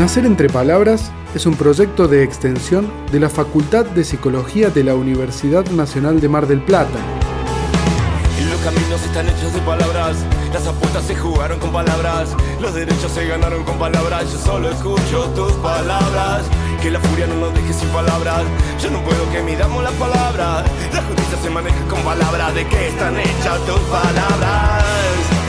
Nacer entre Palabras es un proyecto de extensión de la Facultad de Psicología de la Universidad Nacional de Mar del Plata. Los caminos están hechos de palabras, las apuestas se jugaron con palabras, los derechos se ganaron con palabras, yo solo escucho tus palabras, que la furia no nos deje sin palabras, yo no puedo que midamos las palabras, la justicia se maneja con palabras, ¿de qué están hechas tus palabras?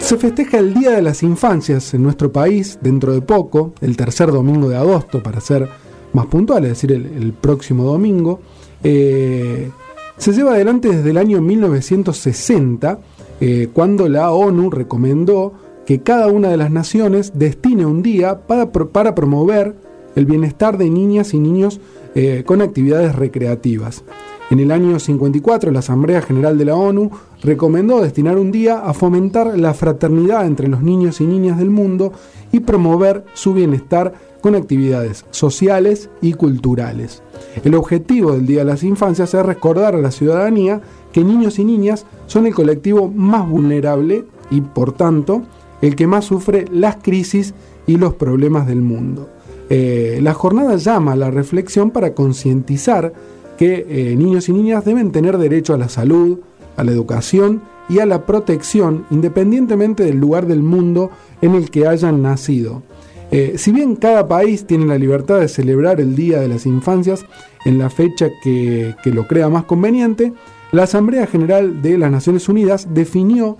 Se festeja el Día de las Infancias en nuestro país dentro de poco, el tercer domingo de agosto, para ser más puntual, es decir, el, próximo domingo. Eh, se lleva adelante desde el año 1960, eh, cuando la ONU recomendó que cada una de las naciones destine un día para, promover el bienestar de niñas y niños eh, con actividades recreativas. En el año 54, la Asamblea General de la ONU recomendó destinar un día a fomentar la fraternidad entre los niños y niñas del mundo y promover su bienestar con actividades sociales y culturales. El objetivo del Día de las Infancias es recordar a la ciudadanía que niños y niñas son el colectivo más vulnerable y, por tanto, el que más sufre las crisis y los problemas del mundo. Eh, la jornada llama a la reflexión para concientizar que eh, niños y niñas deben tener derecho a la salud, a la educación y a la protección independientemente del lugar del mundo en el que hayan nacido. Eh, si bien cada país tiene la libertad de celebrar el Día de las Infancias en la fecha que, lo crea más conveniente, la Asamblea General de las Naciones Unidas definió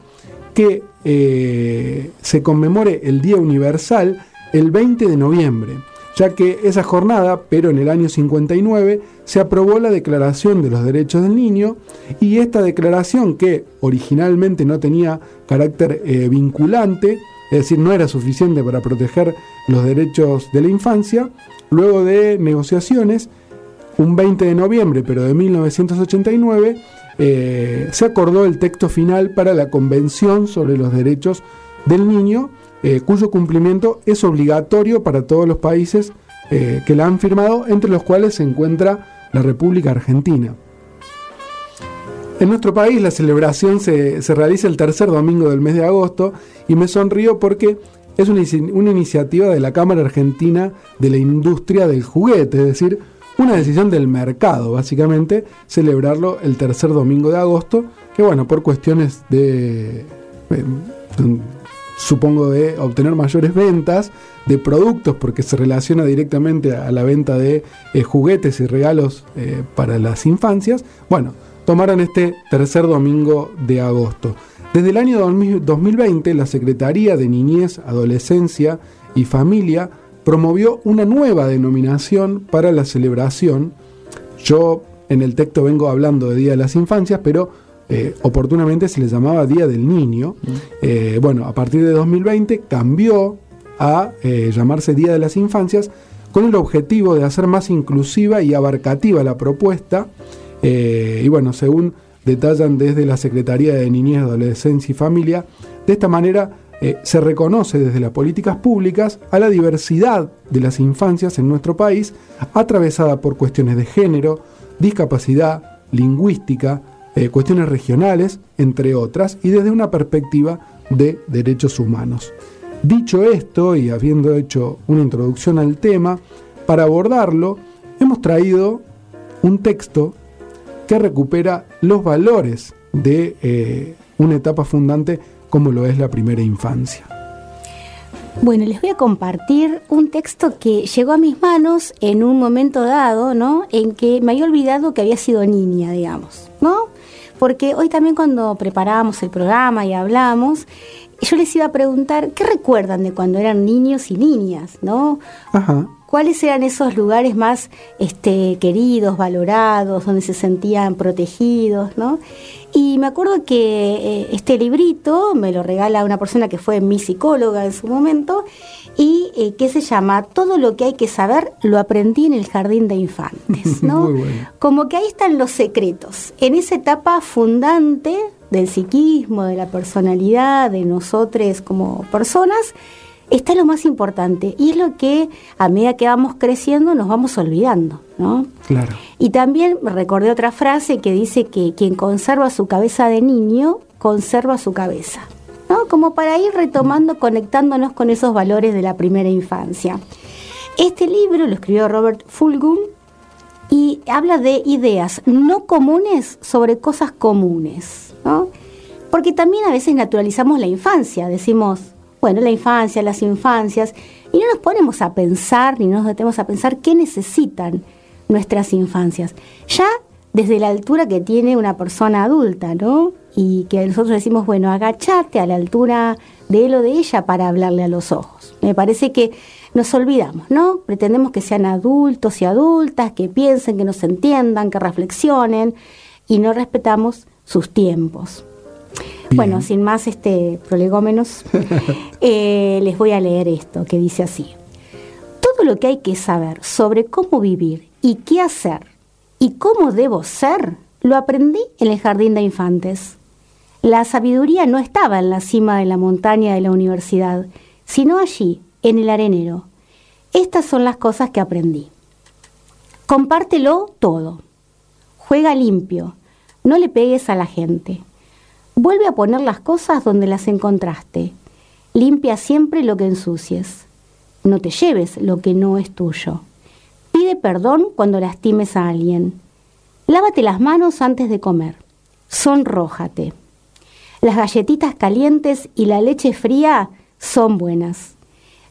que eh, se conmemore el Día Universal el 20 de noviembre ya que esa jornada, pero en el año 59, se aprobó la Declaración de los Derechos del Niño y esta declaración que originalmente no tenía carácter eh, vinculante, es decir, no era suficiente para proteger los derechos de la infancia, luego de negociaciones, un 20 de noviembre, pero de 1989, eh, se acordó el texto final para la Convención sobre los Derechos del Niño, eh, cuyo cumplimiento es obligatorio para todos los países eh, que la han firmado, entre los cuales se encuentra la República Argentina. En nuestro país la celebración se, realiza el tercer domingo del mes de agosto y me sonrío porque es una, una, iniciativa de la Cámara Argentina de la Industria del Juguete, es decir, una decisión del mercado, básicamente, celebrarlo el tercer domingo de agosto, que bueno, por cuestiones de supongo de obtener mayores ventas de productos porque se relaciona directamente a la venta de eh, juguetes y regalos eh, para las infancias, bueno, tomaron este tercer domingo de agosto. Desde el año 2020, la Secretaría de Niñez, Adolescencia y Familia promovió una nueva denominación para la celebración. Yo en el texto vengo hablando de Día de las Infancias, pero eh, oportunamente se le llamaba Día del Niño. Mm. Eh, bueno, a partir de 2020 cambió a eh, llamarse Día de las Infancias con el objetivo de hacer más inclusiva y abarcativa la propuesta. y bueno, según detallan desde la Secretaría de Niñez, Adolescencia y Familia, de esta manera se reconoce desde las políticas públicas a la diversidad de las infancias en nuestro país, atravesada por cuestiones de género, discapacidad, lingüística, eh, cuestiones regionales, entre otras, y desde una perspectiva de derechos humanos. Dicho esto, y habiendo hecho una introducción al tema, para abordarlo hemos traído un texto que recupera los valores de eh, una etapa fundante como lo es la primera infancia. Bueno, les voy a compartir un texto que llegó a mis manos en un momento dado, ¿no? En que me había olvidado que había sido niña, digamos, ¿no? Porque hoy también cuando preparábamos el programa y hablamos, yo les iba a preguntar, ¿qué recuerdan de cuando eran niños y niñas, no? ¿Cuáles eran esos lugares más este, queridos, valorados, donde se sentían protegidos, no? Y me acuerdo que eh, este librito me lo regala una persona que fue mi psicóloga en su momento y eh, que se llama Todo lo que hay que saber lo aprendí en el jardín de infantes, ¿no? Como que ahí están los secretos. En esa etapa fundante del psiquismo, de la personalidad, de nosotros como personas, está lo más importante y es lo que a medida que vamos creciendo nos vamos olvidando, ¿no? Claro. Y también recordé otra frase que dice que quien conserva su cabeza de niño conserva su cabeza, Como para ir retomando, conectándonos con esos valores de la primera infancia. Este libro lo escribió Robert Fulghum y habla de ideas no comunes sobre cosas comunes, ¿no? Porque también a veces naturalizamos la infancia, decimos, bueno, la infancia, las infancias, y no nos ponemos a pensar ni nos metemos a pensar qué necesitan nuestras infancias. Ya desde la altura que tiene una persona adulta, ¿no? Y que nosotros decimos, bueno, agachate a la altura de él o de ella para hablarle a los ojos. Me parece que nos olvidamos, ¿no? Pretendemos que sean adultos y adultas, que piensen, que nos entiendan, que reflexionen, y no respetamos sus tiempos. Bueno, sin más este prolegómenos, eh, les voy a leer esto que dice así. Todo lo que hay que saber sobre cómo vivir y qué hacer y cómo debo ser, lo aprendí en el jardín de infantes. La sabiduría no estaba en la cima de la montaña de la universidad, sino allí, en el arenero. Estas son las cosas que aprendí. Compártelo todo. Juega limpio. No le pegues a la gente. Vuelve a poner las cosas donde las encontraste. Limpia siempre lo que ensucies. No te lleves lo que no es tuyo. Pide perdón cuando lastimes a alguien. Lávate las manos antes de comer. Sonrójate. Las galletitas calientes y la leche fría son buenas.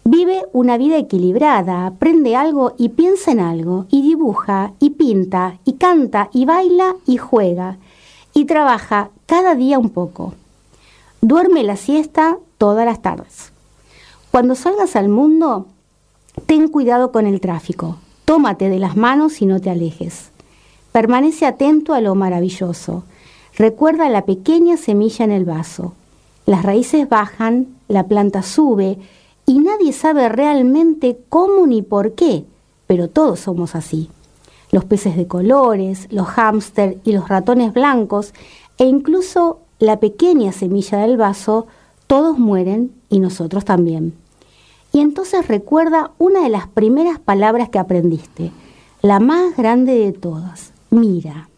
Vive una vida equilibrada, aprende algo y piensa en algo, y dibuja, y pinta, y canta, y baila, y juega y trabaja cada día un poco. Duerme la siesta todas las tardes. Cuando salgas al mundo, ten cuidado con el tráfico. Tómate de las manos y no te alejes. Permanece atento a lo maravilloso. Recuerda la pequeña semilla en el vaso. Las raíces bajan, la planta sube y nadie sabe realmente cómo ni por qué, pero todos somos así los peces de colores, los hámster y los ratones blancos, e incluso la pequeña semilla del vaso, todos mueren y nosotros también. Y entonces recuerda una de las primeras palabras que aprendiste, la más grande de todas, mira.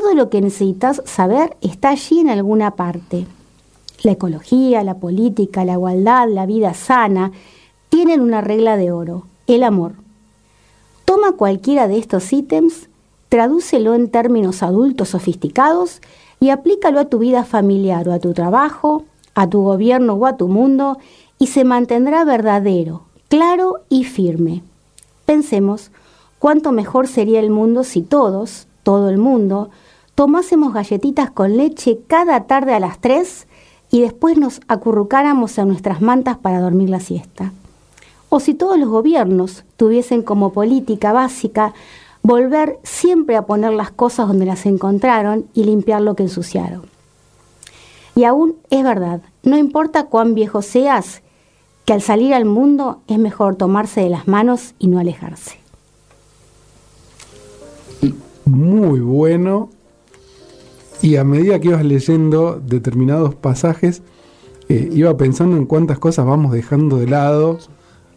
Todo lo que necesitas saber está allí en alguna parte. La ecología, la política, la igualdad, la vida sana, tienen una regla de oro, el amor. Toma cualquiera de estos ítems, tradúcelo en términos adultos sofisticados y aplícalo a tu vida familiar o a tu trabajo, a tu gobierno o a tu mundo y se mantendrá verdadero, claro y firme. Pensemos cuánto mejor sería el mundo si todos, todo el mundo, tomásemos galletitas con leche cada tarde a las 3 y después nos acurrucáramos en nuestras mantas para dormir la siesta o si todos los gobiernos tuviesen como política básica volver siempre a poner las cosas donde las encontraron y limpiar lo que ensuciaron. Y aún es verdad, no importa cuán viejo seas, que al salir al mundo es mejor tomarse de las manos y no alejarse. Muy bueno. Y a medida que ibas leyendo determinados pasajes, eh, iba pensando en cuántas cosas vamos dejando de lado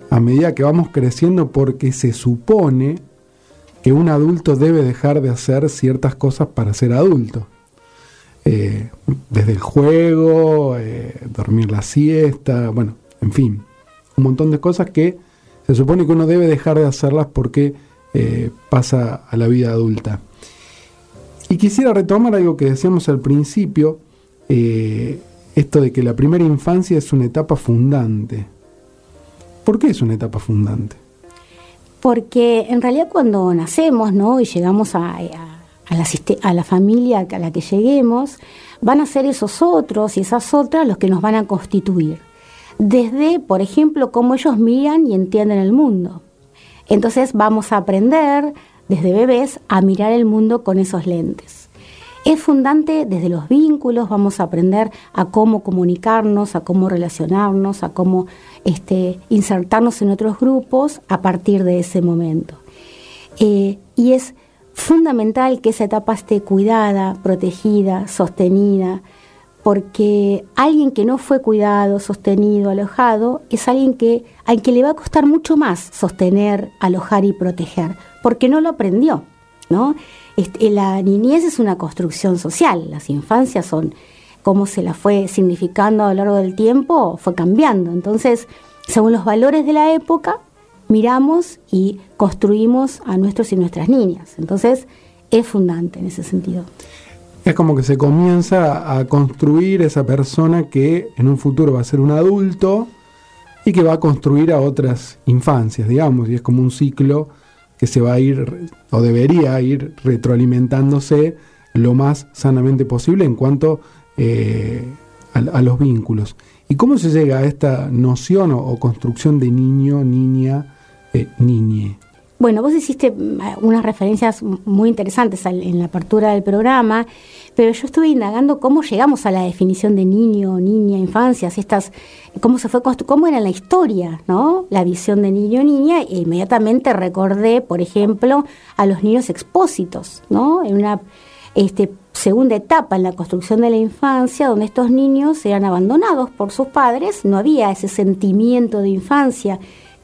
a medida que vamos creciendo porque se supone que un adulto debe dejar de hacer ciertas cosas para ser adulto. Eh, desde el juego, eh, dormir la siesta, bueno, en fin, un montón de cosas que se supone que uno debe dejar de hacerlas porque pasa a la vida adulta. Y quisiera retomar algo que decíamos al principio, esto de que la primera infancia es una etapa fundante. ¿Por qué es una etapa fundante? Porque en realidad cuando nacemos ¿no? y llegamos a, la, a la familia a la que lleguemos, van a ser esos otros y esas otras los que nos van a constituir. Desde, por ejemplo, cómo ellos miran y entienden el mundo. Entonces vamos a aprender desde bebés a mirar el mundo con esos lentes. Es fundante desde los vínculos, vamos a aprender a cómo comunicarnos, a cómo relacionarnos, a cómo este, insertarnos en otros grupos a partir de ese momento. Eh, y es fundamental que esa etapa esté cuidada, protegida, sostenida, porque alguien que no fue cuidado, sostenido, alojado, es alguien que, al que le va a costar mucho más sostener, alojar y proteger, porque no lo aprendió. Este, la niñez es una construcción social, las infancias son cómo se la fue significando a lo largo del tiempo, fue cambiando. Entonces, según los valores de la época, miramos y construimos a nuestros y nuestras niñas. Entonces, es fundante en ese sentido. Es como que se comienza a construir esa persona que en un futuro va a ser un adulto y que va a construir a otras infancias, digamos, y es como un ciclo que se va a ir o debería ir retroalimentándose lo más sanamente posible en cuanto eh, a, los vínculos. ¿Y cómo se llega a esta noción o, construcción de niño, niña, eh, niñe? Bueno, vos hiciste mm, unas referencias muy interesantes en la apertura del programa, pero yo estuve indagando cómo llegamos a la definición de niño, niña, infancias, estas, cómo se fue cómo era la historia, ¿no? La visión de niño, niña, e inmediatamente recordé, por ejemplo, a los niños expósitos, ¿no? En una este, segunda etapa en la construcción de la infancia, donde estos niños eran abandonados por sus padres, no había ese sentimiento de infancia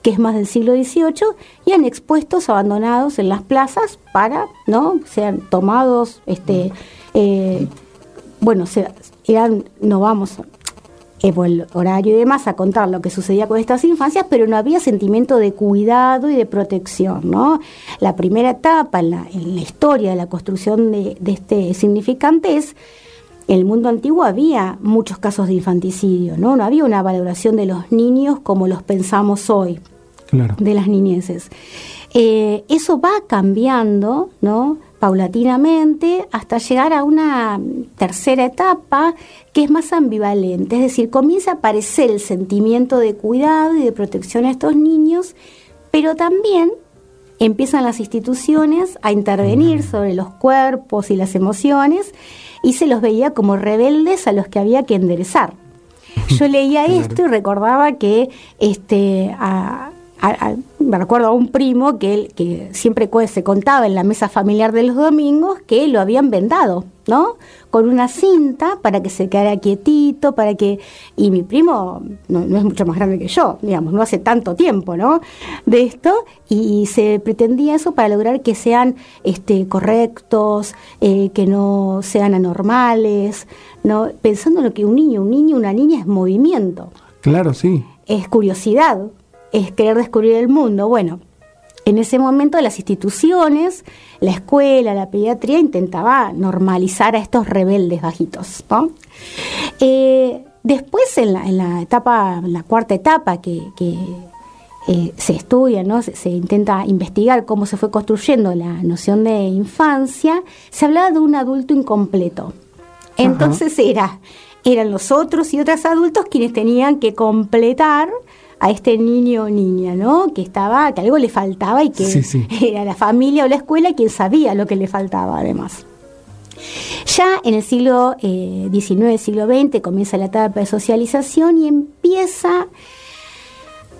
que es más del siglo XVIII, y han expuestos, abandonados en las plazas para, ¿no? Sean tomados, este, eh, bueno, se, eran, no vamos eh, por el horario y demás a contar lo que sucedía con estas infancias, pero no había sentimiento de cuidado y de protección, ¿no? La primera etapa en la, en la historia de la construcción de, de este significante es en el mundo antiguo había muchos casos de infanticidio, ¿no? No había una valoración de los niños como los pensamos hoy de las niñeces. Eh, eso va cambiando, ¿no? paulatinamente hasta llegar a una tercera etapa que es más ambivalente, es decir, comienza a aparecer el sentimiento de cuidado y de protección a estos niños, pero también empiezan las instituciones a intervenir sobre los cuerpos y las emociones y se los veía como rebeldes a los que había que enderezar. Yo leía esto y recordaba que este, a, me recuerdo a un primo que, él, que siempre se contaba en la mesa familiar de los domingos que lo habían vendado, ¿no? Con una cinta para que se quedara quietito, para que... Y mi primo no, es mucho más grande que yo, digamos, no hace tanto tiempo, ¿no? De esto, y se pretendía eso para lograr que sean este, correctos, eh, que no sean anormales, ¿no? Pensando en lo que un niño, un niño, una niña es movimiento. Claro, sí. Es curiosidad, es querer descubrir el mundo. Bueno, en ese momento las instituciones, la escuela, la pediatría intentaba normalizar a estos rebeldes bajitos. Eh, después en la, etapa, la cuarta etapa que, eh, se estudia, ¿no? Se, intenta investigar cómo se fue construyendo la noción de infancia, se hablaba de un adulto incompleto. Entonces era, eran los otros y otras adultos quienes tenían que completar a este niño o niña, ¿no? Que estaba, que algo le faltaba y que era la familia o la escuela quien sabía lo que le faltaba además. Ya en el siglo XIX, eh, siglo XX, comienza la etapa de socialización y empieza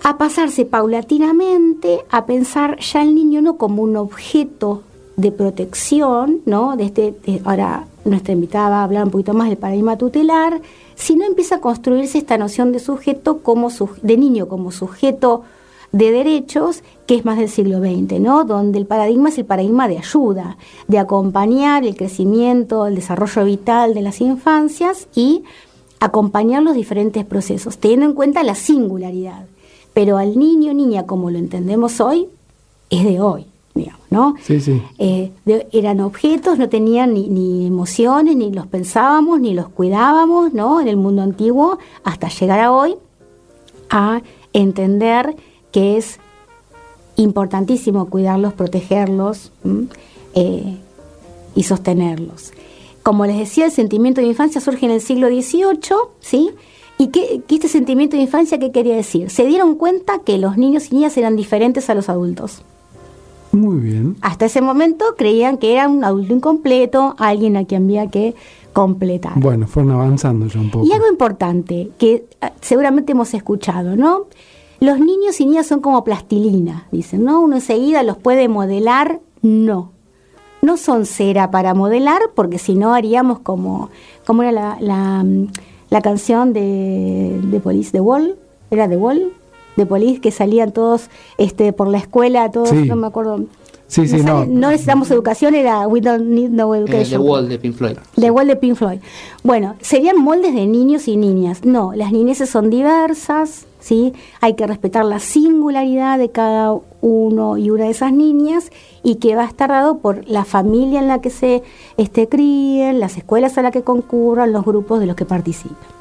a pasarse paulatinamente a pensar ya el niño no como un objeto de protección, ¿no? De este, ahora nuestra invitada va a hablar un poquito más del paradigma tutelar, si no empieza a construirse esta noción de sujeto como de niño como sujeto de derechos, que es más del siglo XX, ¿no? Donde el paradigma es el paradigma de ayuda, de acompañar el crecimiento, el desarrollo vital de las infancias y acompañar los diferentes procesos, teniendo en cuenta la singularidad. Pero al niño, niña, como lo entendemos hoy, es de hoy. ¿No? Sí, sí. Eh, eran objetos, no tenían ni, emociones, ni los pensábamos, ni los cuidábamos, ¿no? En el mundo antiguo, hasta llegar a hoy a entender que es importantísimo cuidarlos, protegerlos eh, y sostenerlos. Como les decía, el sentimiento de infancia surge en el siglo XVIII, ¿sí? ¿Y qué, este sentimiento de infancia qué quería decir? Se dieron cuenta que los niños y niñas eran diferentes a los adultos. Muy bien. Hasta ese momento creían que era un adulto incompleto, alguien a quien había que completar. Bueno, fueron avanzando ya un poco. Y algo importante que ah, seguramente hemos escuchado, ¿no? Los niños y niñas son como plastilina, dicen, ¿no? Uno enseguida los puede modelar, no. No son cera para modelar, porque si no haríamos como, como era la, la, mm, canción de, de Police, The Wall, ¿era The Wall? De polis que salían todos este por la escuela, todos, no me acuerdo. Sí, sí, no, no. necesitamos educación, era We Don't Need No eh, Education. the Wall de Pink Floyd. The Wall de Pink Floyd. Bueno, serían moldes de niños y niñas. No, las niñeces son diversas, ¿sí? Hay que respetar la singularidad de cada uno y una de esas niñas y que va a estar dado por la familia en la que se este, críen, las escuelas a las que concurran, los grupos de los que participen.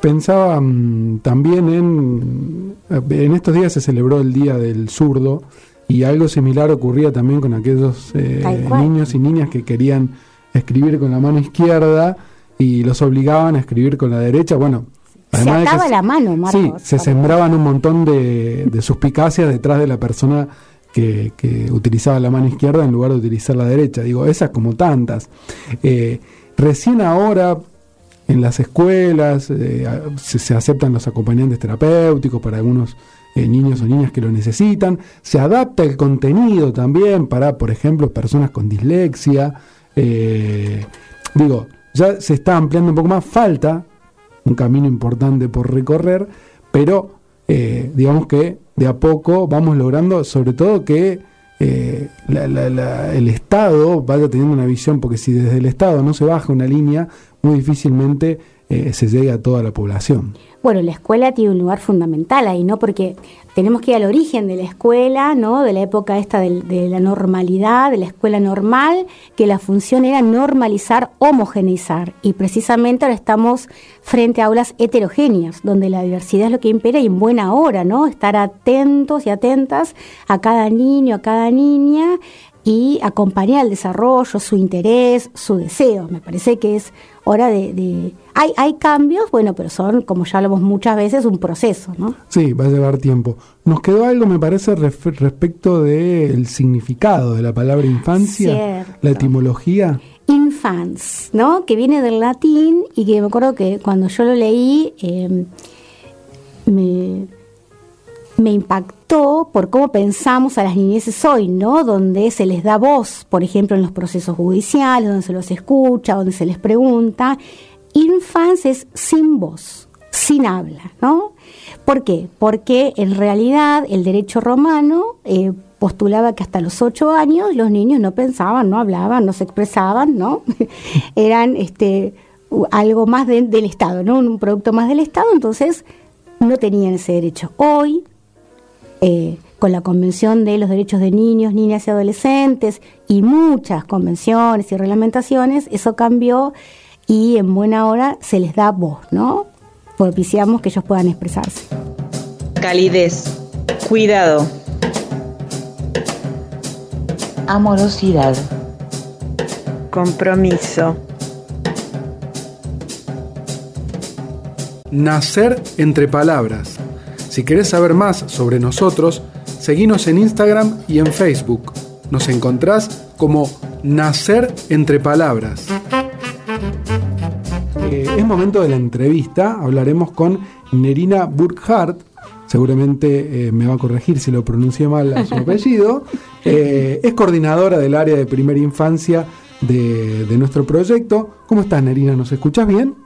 Pensaba mm, también en, en estos días se celebró el Día del Zurdo y algo similar ocurría también con aquellos eh, niños y niñas que querían escribir con la mano izquierda y los obligaban a escribir con la derecha. Bueno, se ataba la mano, Marcos. Sí, se sembraban un montón de, de suspicacias detrás de la persona que, utilizaba la mano izquierda en lugar de utilizar la derecha. Digo, esas como tantas. Eh, recién ahora en las escuelas eh, se, aceptan los acompañantes terapéuticos para algunos eh, niños o niñas que lo necesitan. Se adapta el contenido también para, por ejemplo, personas con dislexia. digo, ya se está ampliando un poco más. Falta un camino importante por recorrer, pero eh, digamos que de a poco vamos logrando, sobre todo que eh, el Estado vaya teniendo una visión, porque si desde el Estado no se baja una línea, muy difícilmente eh, se llegue a toda la población. Bueno, la escuela tiene un lugar fundamental ahí, ¿no? Porque tenemos que ir al origen de la escuela, ¿no? De la época esta de, la normalidad, de la escuela normal, que la función era normalizar, homogeneizar. Y precisamente ahora estamos frente a aulas heterogéneas, donde la diversidad es lo que impera y en buena hora, ¿no? Estar atentos y atentas a cada niño, a cada niña y acompañar el desarrollo, su interés, su deseo. Me parece que es hora de... Hay, hay cambios, bueno, pero son, como ya hablamos muchas veces, un proceso, ¿no? Sí, va a llevar tiempo. Nos quedó algo, me parece, respecto del significado de la palabra infancia, la etimología. Infans, ¿no? Que viene del latín y que me acuerdo que cuando yo lo leí eh, me me impactó por cómo pensamos a las niñeces hoy, ¿no? Donde se les da voz, por ejemplo, en los procesos judiciales, donde se los escucha, donde se les pregunta. Infans es sin voz, sin habla, ¿no? ¿Por qué? Porque en realidad el derecho romano eh, postulaba que hasta los ocho años los niños no pensaban, no hablaban, no se expresaban, ¿no? Eran este, algo más del Estado, ¿no? Un producto más del Estado, entonces no tenían ese derecho. Hoy eh, con la Convención de los Derechos de Niños, Niñas y Adolescentes y muchas convenciones y reglamentaciones, eso cambió y en buena hora se les da voz, ¿no? Propiciamos que ellos puedan expresarse. Calidez, cuidado, amorosidad, compromiso. Nacer entre palabras si querés saber más sobre nosotros, seguinos en Instagram y en Facebook. Nos encontrás como Nacer entre Palabras. Eh, es momento de la entrevista. Hablaremos con Nerina Burkhardt. Seguramente eh, me va a corregir si lo pronuncié mal a su apellido. Eh, es coordinadora del área de primera infancia de, de nuestro proyecto. ¿Cómo estás, Nerina? ¿Nos escuchas bien?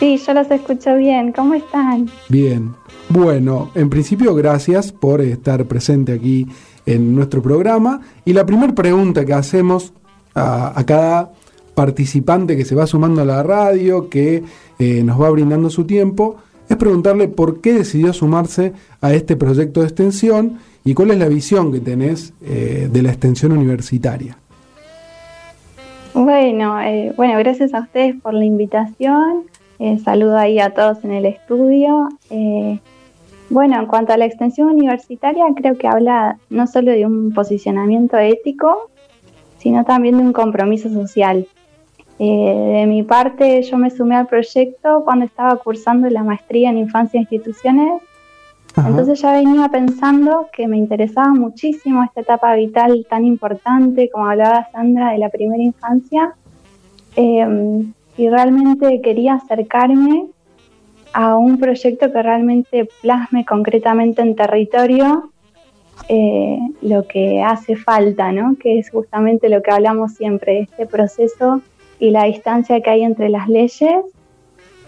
Sí, yo los escucho bien. ¿Cómo están? Bien. Bueno, en principio gracias por estar presente aquí en nuestro programa. Y la primera pregunta que hacemos a, cada participante que se va sumando a la radio, que eh, nos va brindando su tiempo, es preguntarle por qué decidió sumarse a este proyecto de extensión y cuál es la visión que tenés eh, de la extensión universitaria. Bueno, eh, bueno, gracias a ustedes por la invitación. saludo ahí a todos en el estudio. Bueno, en cuanto a la extensión universitaria, creo que habla no solo de un posicionamiento ético, sino también de un compromiso social. Eh, de mi parte, yo me sumé al proyecto cuando estaba cursando la maestría en infancia e instituciones. Entonces ya venía pensando que me interesaba muchísimo esta etapa vital tan importante, como hablaba Sandra, de la primera infancia. Eh, y realmente quería acercarme a un proyecto que realmente plasme concretamente en territorio eh, lo que hace falta, ¿no? que es justamente lo que hablamos siempre, este proceso y la distancia que hay entre las leyes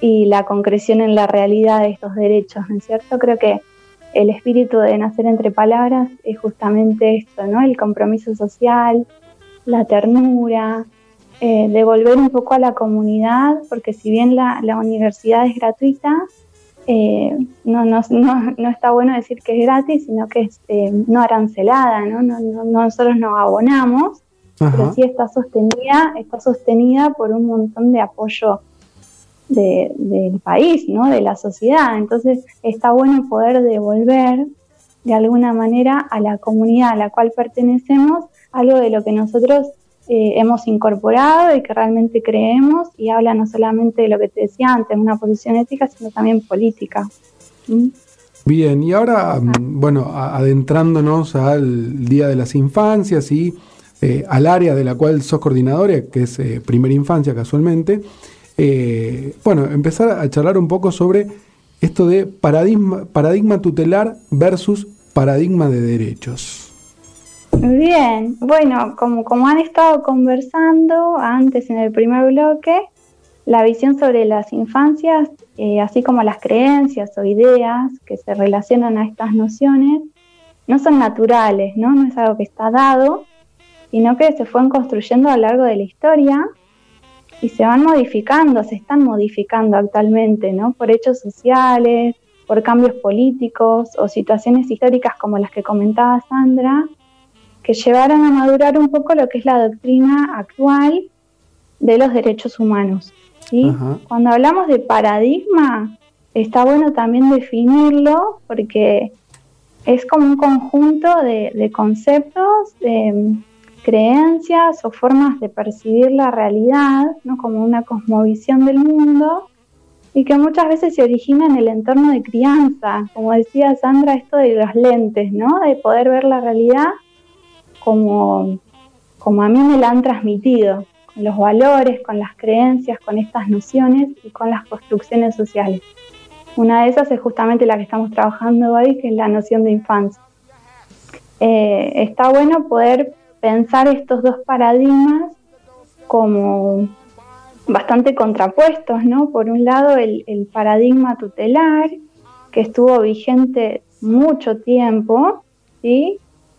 y la concreción en la realidad de estos derechos, ¿no es cierto? Creo que el espíritu de nacer entre palabras es justamente esto, ¿no? El compromiso social, la ternura, eh, devolver un poco a la comunidad, porque si bien la, universidad es gratuita, eh, no, no, no, está bueno decir que es gratis, sino que es eh, no arancelada, ¿no? No, no, nosotros nos abonamos, pero sí está sostenida, está sostenida por un montón de apoyo del país, ¿no? de la sociedad. Entonces está bueno poder devolver de alguna manera a la comunidad a la cual pertenecemos algo de lo que nosotros eh, hemos incorporado y que realmente creemos y habla no solamente de lo que te decía antes, una posición ética, sino también política. ¿Mm? Bien, y ahora, mm, bueno, adentrándonos al Día de las Infancias y eh, al área de la cual sos coordinadora, que es eh, Primera Infancia casualmente, bueno, empezar a charlar un poco sobre esto de paradigma, paradigma tutelar versus paradigma de derechos. Bien, bueno, como, como han estado conversando antes en el primer bloque, la visión sobre las infancias, eh, así como las creencias o ideas que se relacionan a estas nociones, no son naturales, ¿no? No es algo que está dado, sino que se fueron construyendo a lo largo de la historia y se van modificando, se están modificando actualmente, ¿no? Por hechos sociales, por cambios políticos o situaciones históricas como las que comentaba Sandra, que llevaron a madurar un poco lo que es la doctrina actual de los derechos humanos. ¿sí? Cuando hablamos de paradigma, está bueno también definirlo porque es como un conjunto de, conceptos, de creencias o formas de percibir la realidad, ¿no? como una cosmovisión del mundo, y que muchas veces se origina en el entorno de crianza, como decía Sandra, esto de los lentes, ¿no? de poder ver la realidad como, como a mí me la han transmitido, con los valores, con las creencias, con estas nociones y con las construcciones sociales. Una de esas es justamente la que estamos trabajando hoy, que es la noción de infancia. Eh, está bueno poder pensar estos dos paradigmas como bastante contrapuestos, ¿no? Por un lado, el, el paradigma tutelar, que estuvo vigente mucho tiempo, ¿sí?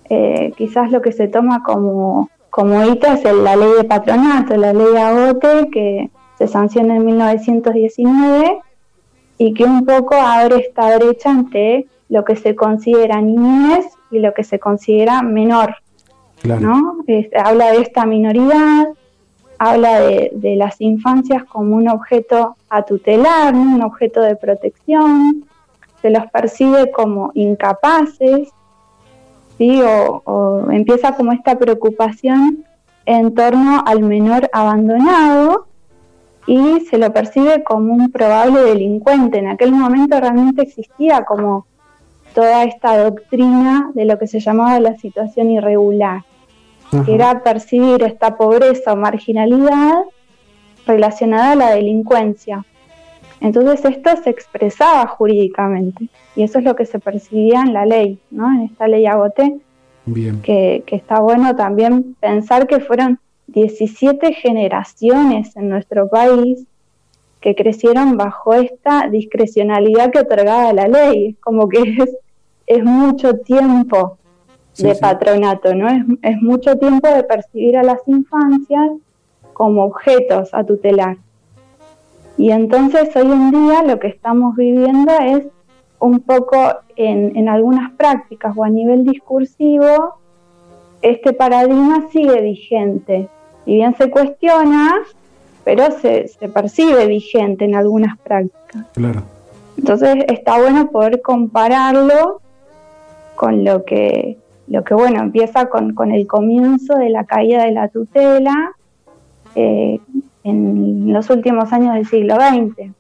Eh, quizás lo que se toma como, como hito es la ley de patronato, la ley de agote que se sanciona en 1919 y que un poco abre esta brecha entre lo que se considera niñez y lo que se considera menor. ¿no? habla de esta minoridad, habla de, de, las infancias como un objeto a tutelar, un objeto de protección, se los percibe como incapaces, ¿sí? O, empieza como esta preocupación en torno al menor abandonado y se lo percibe como un probable delincuente. En aquel momento realmente existía como toda esta doctrina de lo que se llamaba la situación irregular, que era percibir esta pobreza o marginalidad relacionada a la delincuencia. Entonces esto se expresaba jurídicamente y eso es lo que se percibía en la ley, ¿no? en esta ley Agoté, Que, que está bueno también pensar que fueron 17 generaciones en nuestro país que crecieron bajo esta discrecionalidad que otorgaba la ley, como que es, es mucho tiempo de patronato, ¿no? Es, es mucho tiempo de percibir a las infancias como objetos a tutelar. Y entonces hoy en día lo que estamos viviendo es un poco en, algunas prácticas o a nivel discursivo, este paradigma sigue vigente. Si bien se cuestiona, pero se, se percibe vigente en algunas prácticas. Claro. Entonces está bueno poder compararlo con lo que, lo que bueno, empieza con, con el comienzo de la caída de la tutela, eh, en los últimos años del siglo XX.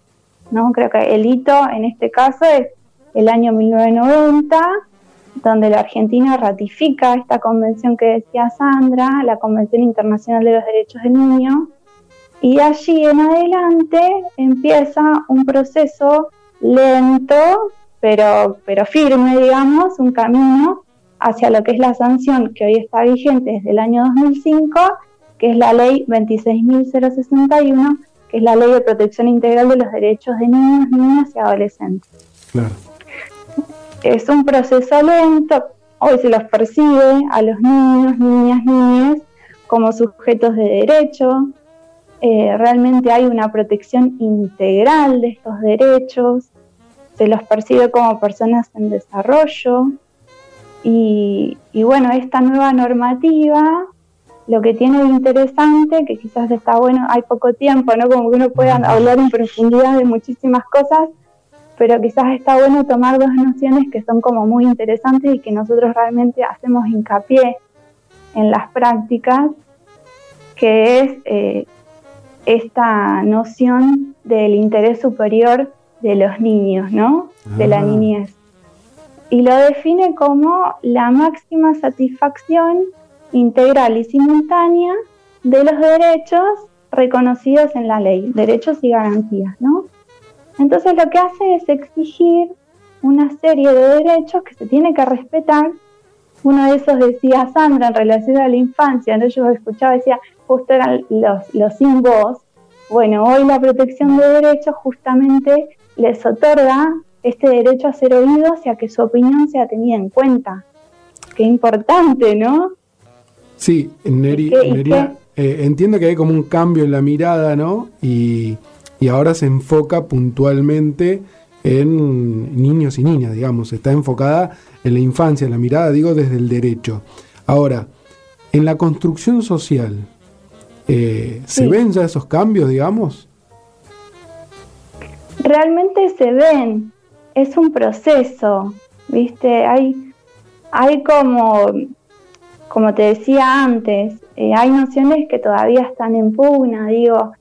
¿no? Creo que el hito en este caso es el año 1990, donde la Argentina ratifica esta convención que decía Sandra, la Convención Internacional de los Derechos del Niño, y allí en adelante empieza un proceso lento, pero, pero firme, digamos, un camino hacia lo que es la sanción que hoy está vigente desde el año 2005 que es la ley 26.061, que es la ley de protección integral de los derechos de niños, niñas y adolescentes. Claro. Es un proceso lento, hoy se los percibe a los niños, niñas, niñas como sujetos de derecho. Eh, realmente hay una protección integral de estos derechos. se los percibe como personas en desarrollo. Y, y bueno, esta nueva normativa lo que tiene de interesante, que quizás está bueno, hay poco tiempo, ¿no? Como que uno pueda hablar en profundidad de muchísimas cosas, pero quizás está bueno tomar dos nociones que son como muy interesantes y que nosotros realmente hacemos hincapié en las prácticas, que es eh, esta noción del interés superior de los niños, ¿no? De la ah. niñez. Y lo define como la máxima satisfacción integral y simultánea de los derechos reconocidos en la ley, derechos y garantías, ¿no? Entonces lo que hace es exigir una serie de derechos que se tiene que respetar. Uno de esos decía Sandra en relación a la infancia, ¿no? yo escuchaba, decía, justo eran los, los sin voz. Bueno, hoy la protección de derechos justamente les otorga este derecho a ser oídos y a que su opinión sea tenida en cuenta. Qué importante, ¿no? Sí, Neri, eh, entiendo que hay como un cambio en la mirada, ¿no? Y, ahora se enfoca puntualmente en niños y niñas, digamos, está enfocada en la infancia, la mirada, digo, desde el derecho. Ahora, en la construcción social, eh, ¿se ven ya esos cambios, digamos? Realmente se ven, es un proceso, ¿viste? Hay, hay como como te decía antes, eh, hay nociones que todavía están en pugna, digo,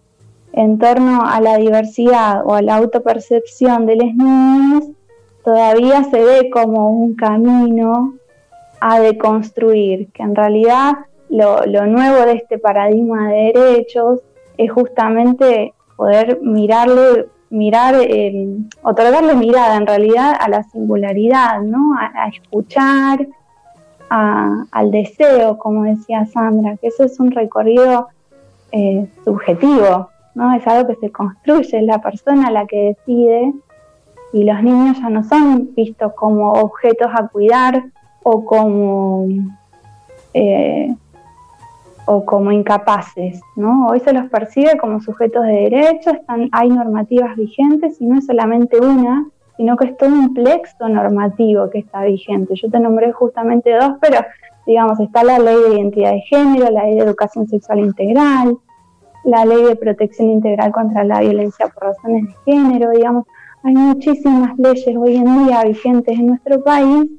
en torno a la diversidad o a la autopercepción de los niños, todavía se ve como un camino a deconstruir, que en realidad lo, nuevo de este paradigma de derechos es justamente poder mirarle, mirar, eh, otorgarle mirada en realidad a la singularidad, ¿no? a escuchar, al deseo, como decía Sandra, que eso es un recorrido eh, subjetivo, ¿no? Es algo que se construye, es la persona la que decide y los niños ya no son vistos como objetos a cuidar o como eh, o como incapaces, ¿no? Hoy se los percibe como sujetos de derecho, están, hay normativas vigentes y no es solamente una, sino que es todo un plexo normativo que está vigente. Yo te nombré justamente dos, pero digamos, está la ley de identidad de género, la ley de educación sexual integral, la ley de protección integral contra la violencia por razones de género, digamos, hay muchísimas leyes hoy en día vigentes en nuestro país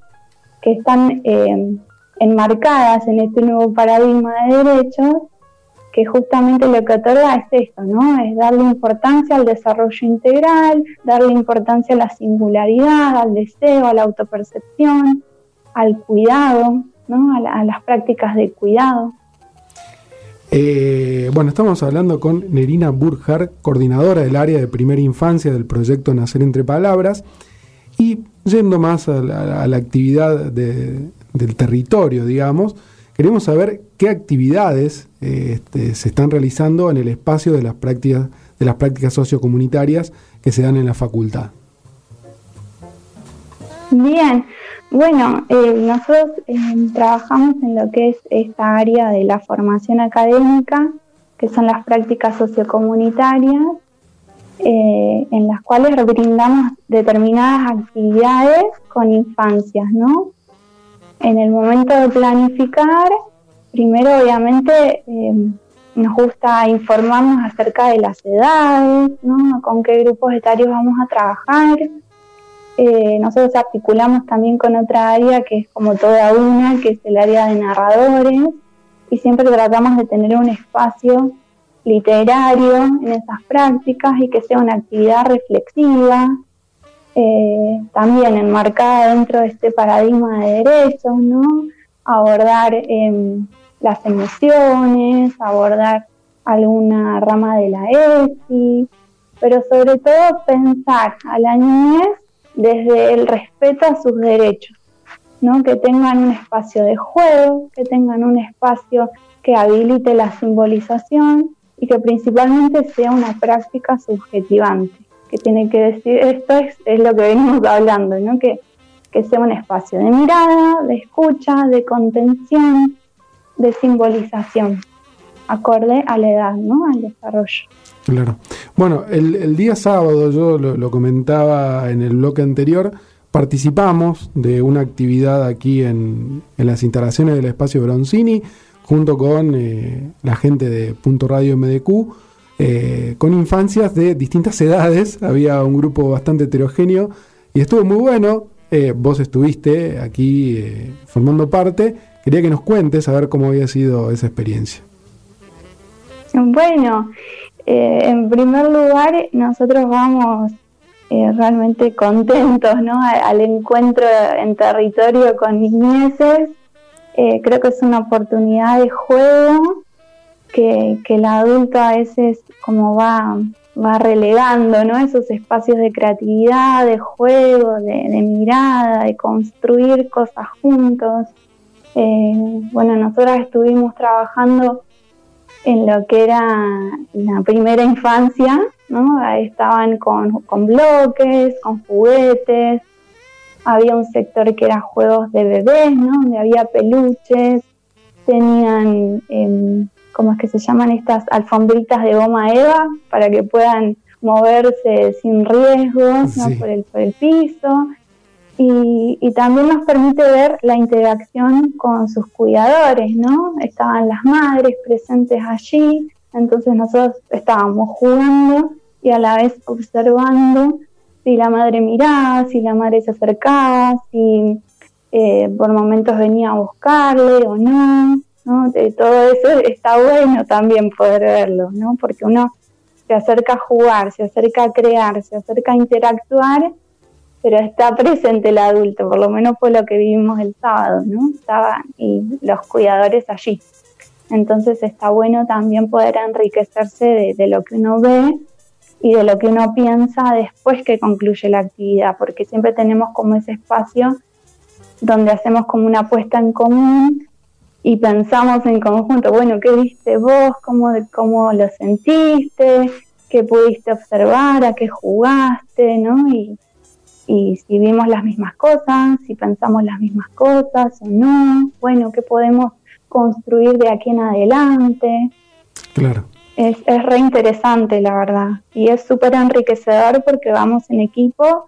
que están eh, enmarcadas en este nuevo paradigma de derechos que justamente lo que otorga es esto, ¿no? Es darle importancia al desarrollo integral, darle importancia a la singularidad, al deseo, a la autopercepción, al cuidado, ¿no? A, las prácticas de cuidado. Eh, bueno, estamos hablando con Nerina Burjar, coordinadora del área de primera infancia del proyecto Nacer entre Palabras, y yendo más a la, actividad del territorio, digamos, Queremos saber qué actividades eh, este, se están realizando en el espacio de las prácticas, sociocomunitarias que se dan en la facultad. Bien, bueno, eh, nosotros eh, trabajamos en lo que es esta área de la formación académica, que son las prácticas sociocomunitarias, en las cuales brindamos determinadas actividades con infancias, ¿no? En el momento de planificar, primero obviamente eh, nos gusta informarnos acerca de las edades, ¿no? con qué grupos etarios vamos a trabajar. Eh, nosotros articulamos también con otra área que es como toda una, que es el área de narradores, y siempre tratamos de tener un espacio literario en esas prácticas y que sea una actividad reflexiva, eh, también enmarcada dentro de este paradigma de derechos, ¿no? Abordar em, las emociones, abordar alguna rama de la ESI, pero sobre todo pensar a la niñez desde el respeto a sus derechos, ¿no? que tengan un espacio de juego, que tengan un espacio que habilite la simbolización y que principalmente sea una práctica subjetivante que tiene que decir, esto es, es lo que venimos hablando, ¿no? que, que sea un espacio de mirada, de escucha, de contención, de simbolización, acorde a la edad, ¿no? al desarrollo. Claro. Bueno, el, el día sábado, yo lo, comentaba en el bloque anterior, participamos de una actividad aquí en, en las instalaciones del espacio Bronzini, junto con eh, la gente de Punto Radio MDQ, eh, con infancias de distintas edades. Había un grupo bastante heterogéneo y estuvo muy bueno. Eh, vos estuviste aquí eh, formando parte. Quería que nos cuentes a ver cómo había sido esa experiencia. Bueno, eh, en primer lugar, nosotros vamos realmente contentos ¿no? A- al encuentro en territorio con niñeces. Eh, creo que es una oportunidad de juego que, que el adulto a veces como va, va relegando ¿no? esos espacios de creatividad, de juego, de, mirada, de construir cosas juntos. Eh, bueno, nosotras estuvimos trabajando en lo que era la primera infancia, ¿no? Ahí estaban con, con bloques, con juguetes, había un sector que era juegos de bebés, ¿no? Donde había peluches, tenían, em, ¿cómo es que se llaman estas alfombritas de goma eva? Para que puedan moverse sin riesgos. Por el, por el piso. Y, y también nos permite ver la interacción con sus cuidadores, ¿no? Estaban las madres presentes allí, entonces nosotros estábamos jugando y a la vez observando si la madre miraba, si la madre se acercaba, si eh, por momentos venía a buscarle o no, ¿no? De todo eso está bueno también poder verlo, ¿no? Porque uno se acerca a jugar, se acerca a crear, se acerca a interactuar pero está presente el adulto, por lo menos fue lo que vivimos el sábado, ¿no? Estaban y los cuidadores allí. Entonces está bueno también poder enriquecerse de, de lo que uno ve y de lo que uno piensa después que concluye la actividad, porque siempre tenemos como ese espacio donde hacemos como una apuesta en común y pensamos en conjunto, bueno, ¿qué viste vos? ¿Cómo, cómo lo sentiste? ¿Qué pudiste observar? ¿A qué jugaste? ¿no? Y, y si vimos las mismas cosas, si pensamos las mismas cosas o no, bueno, qué podemos construir de aquí en adelante. Claro. Es, es re interesante, la verdad, y es súper enriquecedor porque vamos en equipo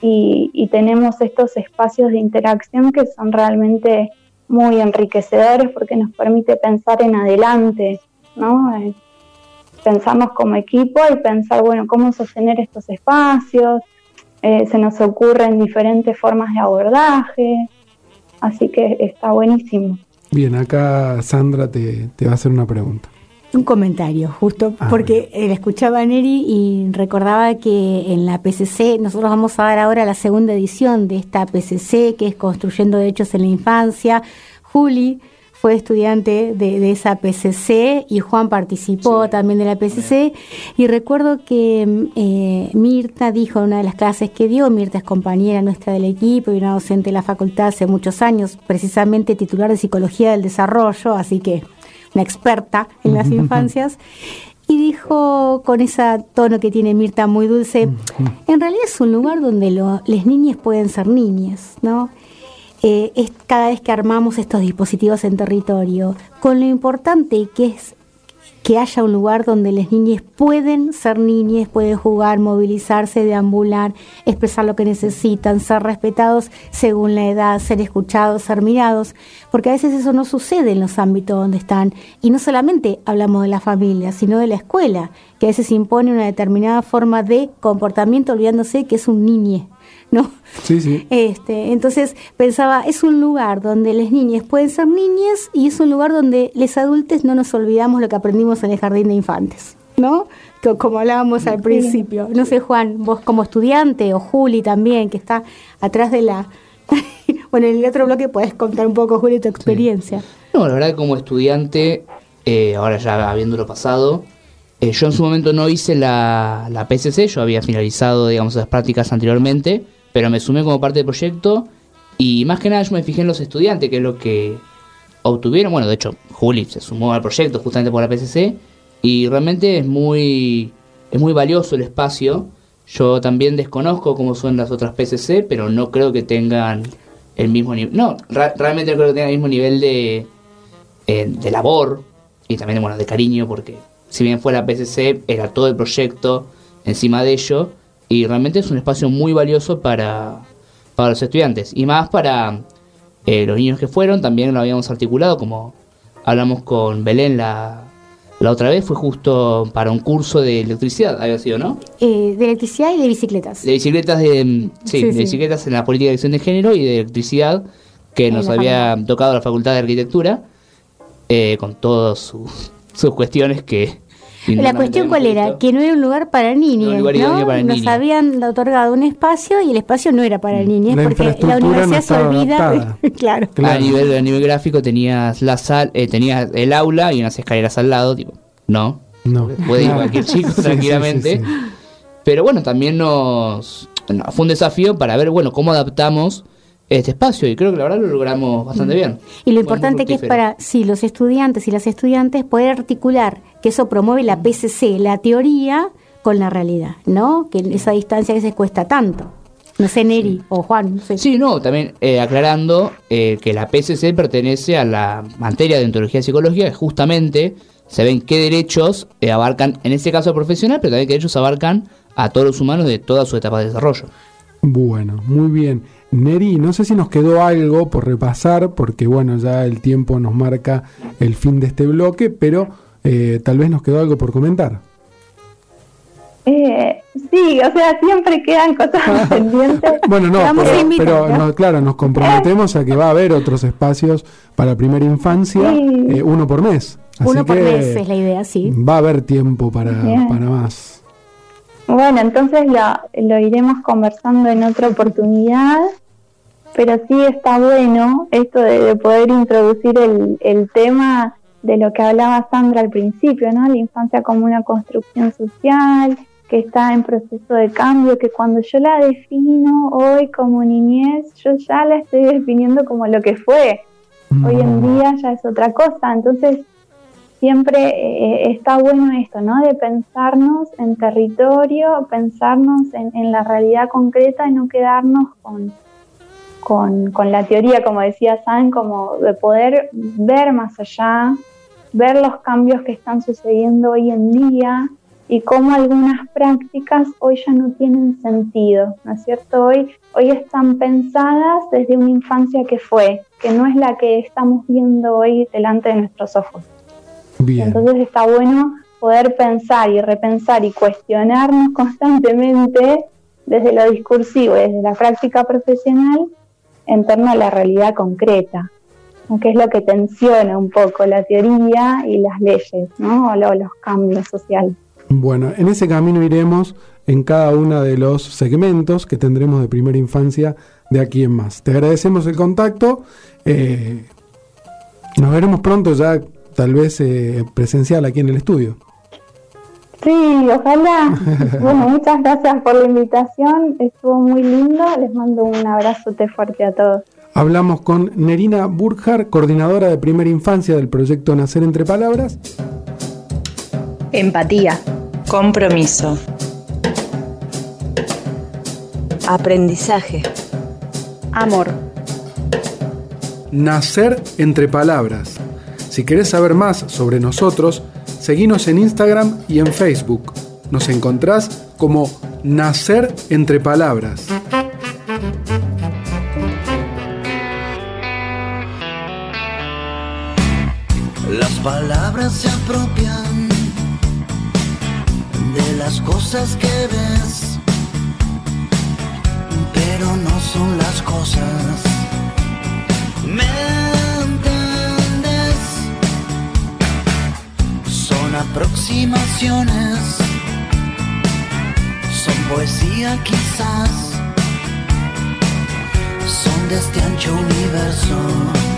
y, y tenemos estos espacios de interacción que son realmente muy enriquecedores porque nos permite pensar en adelante, ¿no? Eh, pensamos como equipo y pensar, bueno, cómo sostener estos espacios, eh, se nos ocurren diferentes formas de abordaje, así que está buenísimo. Bien, acá Sandra te, te va a hacer una pregunta. Un comentario, justo Ah, porque eh, la escuchaba a Neri y recordaba que en la PCC, nosotros vamos a dar ahora la segunda edición de esta PCC, que es Construyendo Derechos en la Infancia. Juli fue estudiante de, de esa PCC y Juan participó también de la PCC. Y recuerdo que eh, Mirta dijo en una de las clases que dio, Mirta es compañera nuestra del equipo y una docente de la facultad hace muchos años, precisamente titular de Psicología del Desarrollo, así que una experta en las infancias, y dijo con ese tono que tiene Mirta muy dulce, en realidad es un lugar donde las niñas pueden ser niñas, ¿no? Eh, es cada vez que armamos estos dispositivos en territorio, con lo importante que es que haya un lugar donde las niñas pueden ser niñas, pueden jugar, movilizarse, deambular, expresar lo que necesitan, ser respetados según la edad, ser escuchados, ser mirados, porque a veces eso no sucede en los ámbitos donde están. Y no solamente hablamos de la familia, sino de la escuela, que a veces impone una determinada forma de comportamiento olvidándose que es un niñe, ¿no? Sí, sí. Este, entonces pensaba, es un lugar donde las niñas pueden ser niñas y es un lugar donde los adultos no nos olvidamos lo que aprendimos en el jardín de infantes, ¿no? Co- Como hablábamos al principio. No sé, Juan, vos como estudiante o Juli también, que está atrás de la... bueno, en el otro bloque puedes contar un poco, Juli, tu experiencia. No, la verdad que como estudiante, eh, ahora ya habiéndolo pasado, eh, yo en su momento no hice la, la PCC, yo había finalizado, digamos, las prácticas anteriormente, pero me sumé como parte del proyecto y más que nada yo me fijé en los estudiantes, que es lo que obtuvieron. Bueno, de hecho, Juli se sumó al proyecto justamente por la PCC y realmente es muy, es muy valioso el espacio. Yo también desconozco cómo son las otras PCC, pero no creo que tengan el mismo nivel. No, realmente creo que tengan el mismo nivel de, eh, de labor y también bueno, de cariño, porque si bien fue la PCC, era todo el proyecto encima de ello, y realmente es un espacio muy valioso para, para los estudiantes, y más para eh, los niños que fueron, también lo habíamos articulado, como hablamos con Belén la, la otra vez, fue justo para un curso de electricidad, había sido, ¿no? Eh, de electricidad y de bicicletas. De bicicletas, de, mm, sí, Sí, de sí. bicicletas en la política de acción de género y de electricidad que En nos había tocado la Facultad de Arquitectura, eh, con todas sus- sus cuestiones que... La cuestión cuál era, que no era un lugar para niños, No, un lugar idóneo ¿no? para Nos habían otorgado un espacio y el espacio no era para niños La porque la no universidad se olvida, claro. Claro. A, nivel, a nivel gráfico tenías la sal, eh, tenías el aula y unas escaleras al lado, tipo, no, No. puede ir cualquier chico Sí, tranquilamente. sí, sí. Pero bueno, también nos no, fue un desafío para ver, bueno, cómo adaptamos este espacio y creo que la verdad lo logramos bastante bien. Y lo Fue importante que es para, sí, los estudiantes y las estudiantes poder articular que eso promueve la PCC, la teoría, con la realidad, ¿no? Que en esa distancia que se cuesta tanto. No sé, Neri o Juan, no sé. Sí, no, también eh, aclarando eh, que la PSC pertenece a la materia de ontología psicológica, que justamente se ven qué derechos eh, abarcan, en este caso profesional, pero también qué derechos abarcan a todos los humanos de toda su etapa de desarrollo. Bueno, muy bien. Neri, no sé si nos quedó algo por repasar, porque bueno, ya el tiempo nos marca el fin de este bloque, pero eh, tal vez nos quedó algo por comentar. Eh, sí, o sea, siempre quedan cosas pendientes. Bueno, no, pero, pero claro, nos comprometemos a que va a haber otros espacios para primera infancia, Sí. eh, uno por mes. Así Uno por mes es la idea, sí. Va a haber tiempo para, Bien. para más. Bueno, entonces lo, lo iremos conversando en otra oportunidad, pero sí está bueno esto de, de poder introducir el, el tema de lo que hablaba Sandra al principio, ¿no? La infancia como una construcción social que está en proceso de cambio, que cuando yo la defino hoy como niñez, yo ya la estoy definiendo como lo que fue. Hoy en día ya es otra cosa, entonces siempre eh, está bueno esto, ¿no? De pensarnos en territorio, pensarnos en, en la realidad concreta y no quedarnos con, con, con la teoría, como decía San, como de poder ver más allá, ver los cambios que están sucediendo hoy en día y cómo algunas prácticas hoy ya no tienen sentido, ¿no es cierto? Hoy, hoy están pensadas desde una infancia que fue, que no es la que estamos viendo hoy delante de nuestros ojos. Bien. Entonces está bueno poder pensar y repensar y cuestionarnos constantemente desde lo discursivo, y desde la práctica profesional, en torno a la realidad concreta, ¿no? que es lo que tensiona un poco la teoría y las leyes, ¿no? o lo- los cambios sociales. Bueno, en ese camino iremos en cada uno de los segmentos que tendremos de primera infancia de aquí en más. Te agradecemos el contacto. eh, nos veremos pronto ya, tal vez eh, presencial aquí en el estudio. Sí, ojalá. bueno, muchas gracias por la invitación, estuvo muy lindo, les mando un abrazote fuerte a todos. Hablamos con Nerina Burjar, coordinadora de primera infancia del proyecto Nacer entre Palabras. Empatía. Compromiso. Aprendizaje. Amor. Nacer entre Palabras. Si querés saber más sobre nosotros, seguinos en Instagram y en Facebook. Nos encontrás como Nacer entre Palabras. Palabras se apropian de las cosas que ves, pero no son las cosas. ¿Me entiendes? Son aproximaciones, son poesía quizás, son de este ancho universo.